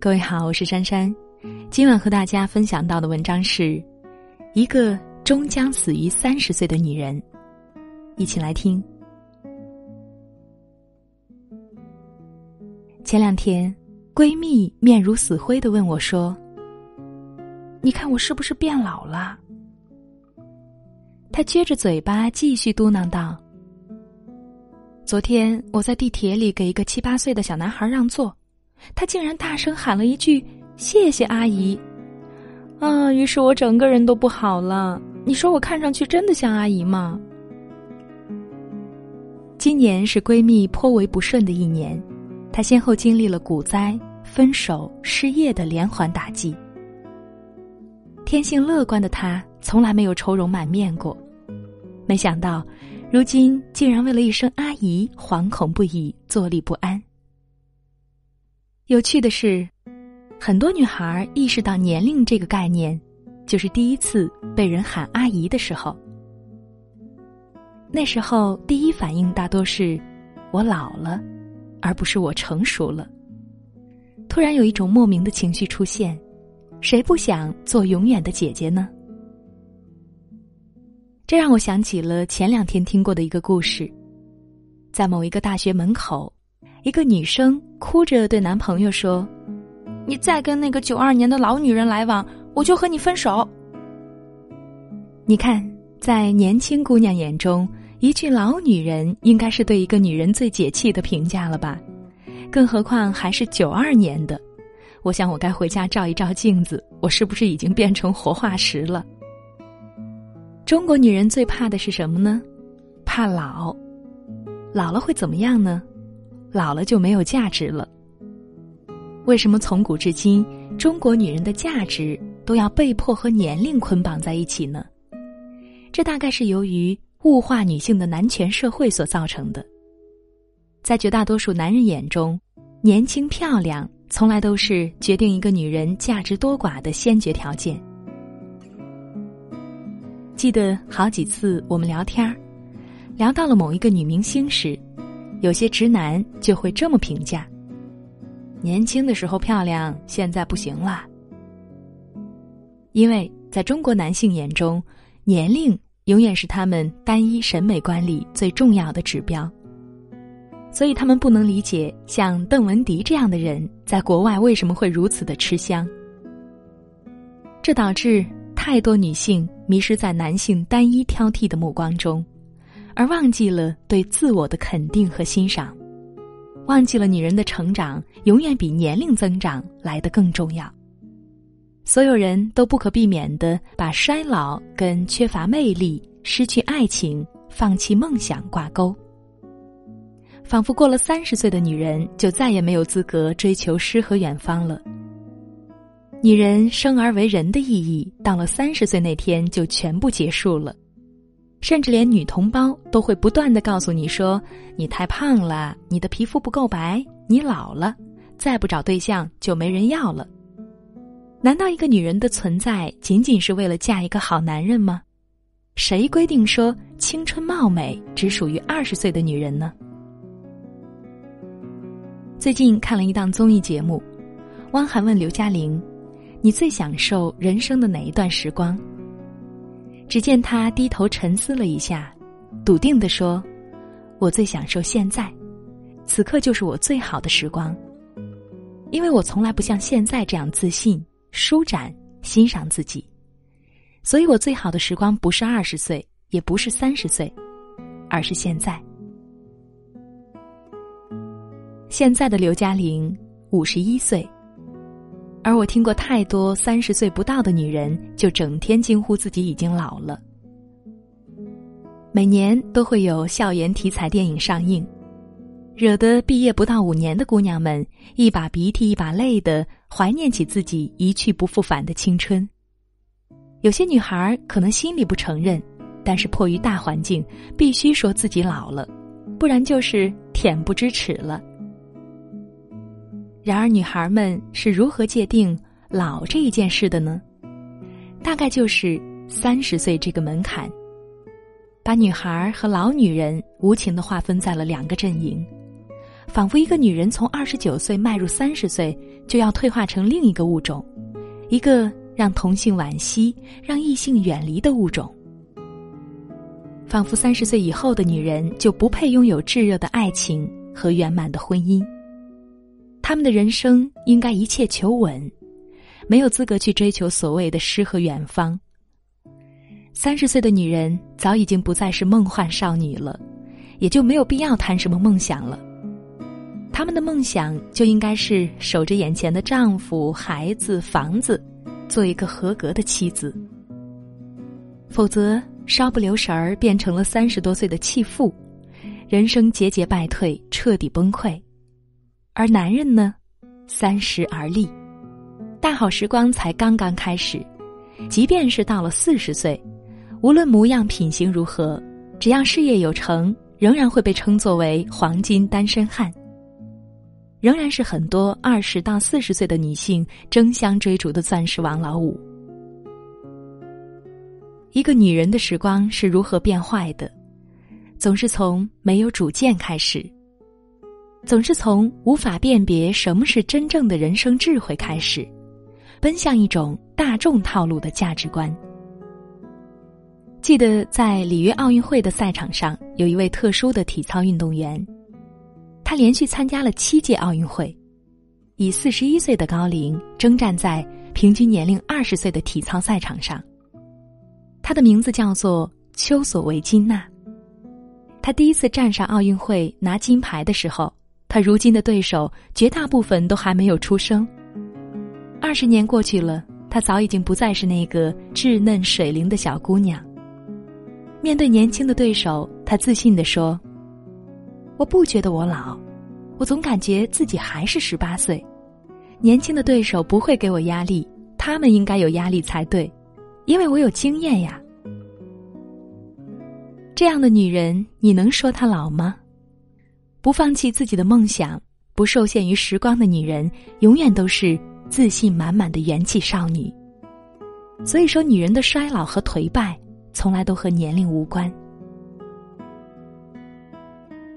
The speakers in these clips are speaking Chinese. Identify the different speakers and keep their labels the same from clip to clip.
Speaker 1: 各位好，我是珊珊。今晚和大家分享到的文章是：一个终将死于三十岁的女人。一起来听。前两天，闺蜜面如死灰的问我说：“你看我是不是变老了？”她撅着嘴巴继续嘟囔道。昨天我在地铁里给一个七八岁的小男孩让座，他竟然大声喊了一句“谢谢阿姨”，啊！于是我整个人都不好了。你说我看上去真的像阿姨吗？今年是闺蜜颇为不顺的一年，她先后经历了股灾、分手、失业的连环打击。天性乐观的她从来没有愁容满面过，没想到。如今竟然为了一声阿姨惶恐不已、坐立不安。有趣的是，很多女孩意识到年龄这个概念，就是第一次被人喊阿姨的时候。那时候第一反应大多是“我老了”，而不是“我成熟了”。突然有一种莫名的情绪出现，谁不想做永远的姐姐呢？这让我想起了前两天听过的一个故事，在某一个大学门口，一个女生哭着对男朋友说：“你再跟那个九二年的老女人来往，我就和你分手。”你看，在年轻姑娘眼中，一句“老女人”应该是对一个女人最解气的评价了吧？更何况还是九二年的，我想我该回家照一照镜子，我是不是已经变成活化石了？中国女人最怕的是什么呢？怕老，老了会怎么样呢？老了就没有价值了。为什么从古至今，中国女人的价值都要被迫和年龄捆绑在一起呢？这大概是由于物化女性的男权社会所造成的。在绝大多数男人眼中，年轻漂亮从来都是决定一个女人价值多寡的先决条件。记得好几次我们聊天儿，聊到了某一个女明星时，有些直男就会这么评价：年轻的时候漂亮，现在不行了。因为在中国男性眼中，年龄永远是他们单一审美观里最重要的指标，所以他们不能理解像邓文迪这样的人在国外为什么会如此的吃香。这导致。太多女性迷失在男性单一挑剔的目光中，而忘记了对自我的肯定和欣赏，忘记了女人的成长永远比年龄增长来得更重要。所有人都不可避免的把衰老跟缺乏魅力、失去爱情、放弃梦想挂钩，仿佛过了三十岁的女人就再也没有资格追求诗和远方了。女人生而为人的意义，到了三十岁那天就全部结束了，甚至连女同胞都会不断的告诉你说：“你太胖了，你的皮肤不够白，你老了，再不找对象就没人要了。”难道一个女人的存在仅仅是为了嫁一个好男人吗？谁规定说青春貌美只属于二十岁的女人呢？最近看了一档综艺节目，汪涵问刘嘉玲。你最享受人生的哪一段时光？只见他低头沉思了一下，笃定地说：“我最享受现在，此刻就是我最好的时光。因为我从来不像现在这样自信、舒展、欣赏自己，所以我最好的时光不是二十岁，也不是三十岁，而是现在。现在的刘嘉玲五十一岁。”而我听过太多三十岁不到的女人，就整天惊呼自己已经老了。每年都会有校园题材电影上映，惹得毕业不到五年的姑娘们一把鼻涕一把泪的怀念起自己一去不复返的青春。有些女孩可能心里不承认，但是迫于大环境，必须说自己老了，不然就是恬不知耻了。然而，女孩们是如何界定老这一件事的呢？大概就是三十岁这个门槛，把女孩和老女人无情的划分在了两个阵营，仿佛一个女人从二十九岁迈入三十岁，就要退化成另一个物种，一个让同性惋惜、让异性远离的物种。仿佛三十岁以后的女人就不配拥有炙热的爱情和圆满的婚姻，他们的人生应该一切求稳，没有资格去追求所谓的诗和远方。三十岁的女人早已经不再是梦幻少女了，也就没有必要谈什么梦想了。他们的梦想就应该是守着眼前的丈夫、孩子、房子，做一个合格的妻子。否则，稍不留神儿变成了三十多岁的弃妇，人生节节败退，彻底崩溃。而男人呢，三十而立，大好时光才刚刚开始。即便是到了四十岁，无论模样品行如何，只要事业有成，仍然会被称作为黄金单身汉。仍然是很多二十到四十岁的女性争相追逐的钻石王老五。一个女人的时光是如何变坏的？总是从没有主见开始，总是从无法辨别什么是真正的人生智慧开始，奔向一种大众套路的价值观。记得在里约奥运会的赛场上，有一位特殊的体操运动员。他连续参加了七届奥运会，以四十一岁的高龄征战在平均年龄二十岁的体操赛场上。他的名字叫做丘索维金娜。他第一次站上奥运会拿金牌的时候，他如今的对手绝大部分都还没有出生。二十年过去了，他早已经不再是那个稚嫩水灵的小姑娘。面对年轻的对手，他自信地说。我不觉得我老，我总感觉自己还是十八岁。年轻的对手不会给我压力，他们应该有压力才对，因为我有经验呀。这样的女人，你能说她老吗？不放弃自己的梦想，不受限于时光的女人，永远都是自信满满的元气少女。所以说，女人的衰老和颓败，从来都和年龄无关。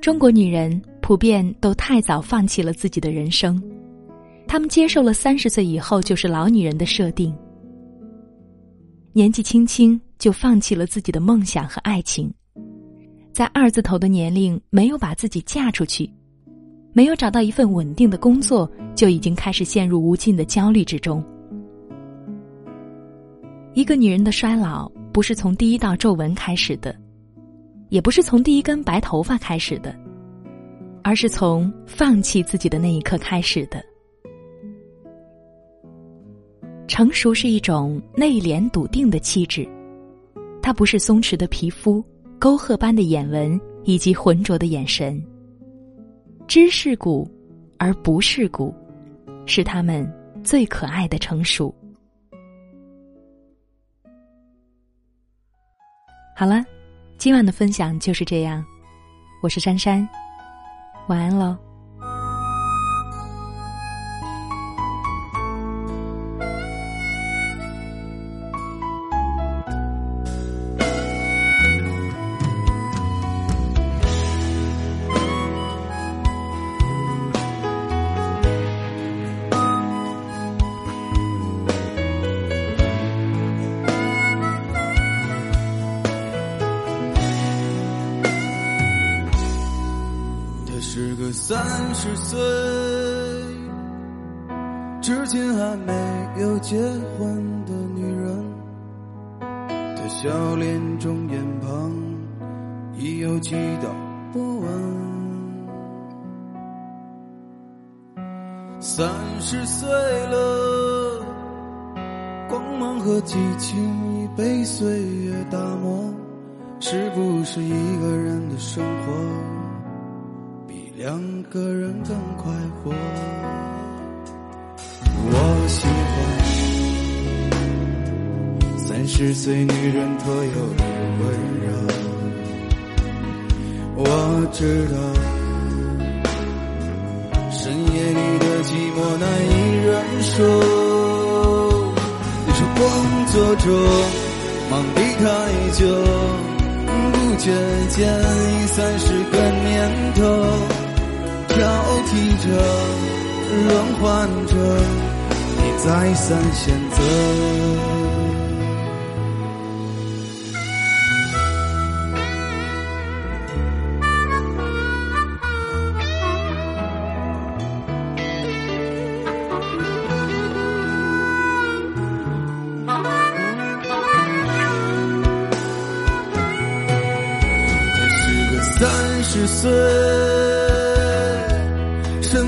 Speaker 1: 中国女人普遍都太早放弃了自己的人生，她们接受了三十岁以后就是老女人的设定，年纪轻轻就放弃了自己的梦想和爱情，在二字头的年龄没有把自己嫁出去，没有找到一份稳定的工作，就已经开始陷入无尽的焦虑之中。一个女人的衰老不是从第一道皱纹开始的。也不是从第一根白头发开始的，而是从放弃自己的那一刻开始的。成熟是一种内敛笃定的气质，它不是松弛的皮肤、沟壑般的眼纹以及浑浊的眼神。知世故，而不世故，是他们最可爱的成熟。好了。今晚的分享就是这样，我是珊珊，晚安喽。
Speaker 2: 她是个三十岁之前还没有结婚的女人，她笑脸中眼旁已有几道波纹。三十岁了，光芒和激情已被岁月打磨，是不是一个人的生活？两个人更快活。我喜欢三十岁女人特有的温柔。我知道深夜里的寂寞难以忍受。你说工作中忙得太久，不觉间已三十个年头。挑剔着，轮换着，你再三选择。三十岁，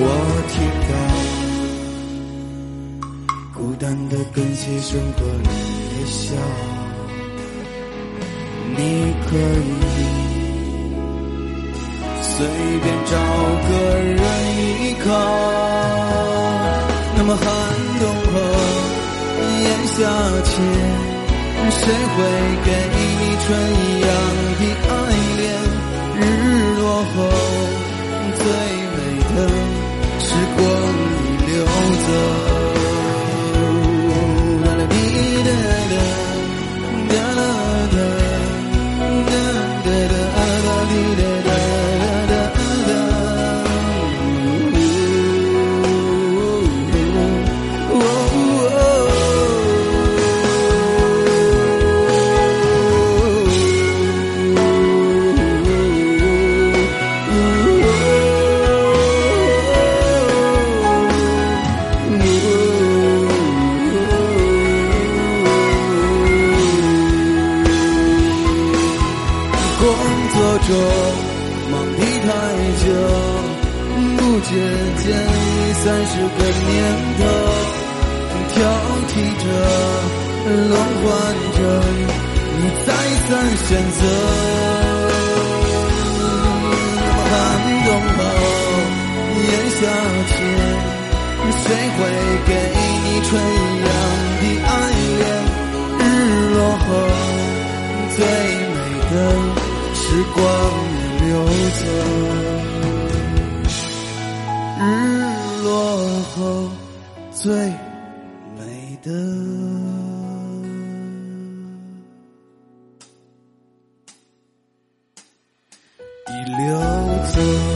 Speaker 2: 我听到孤单的跟鞋声和你的笑，你可以随便找个人依靠。那么寒冬后炎夏前，谁会给你春一样的爱恋？日落？后，最美的再三选择。寒冬后，炎夏前，谁会给你春一样的爱恋？日落后，最美的。时光流走，日落后最美的。Thank you.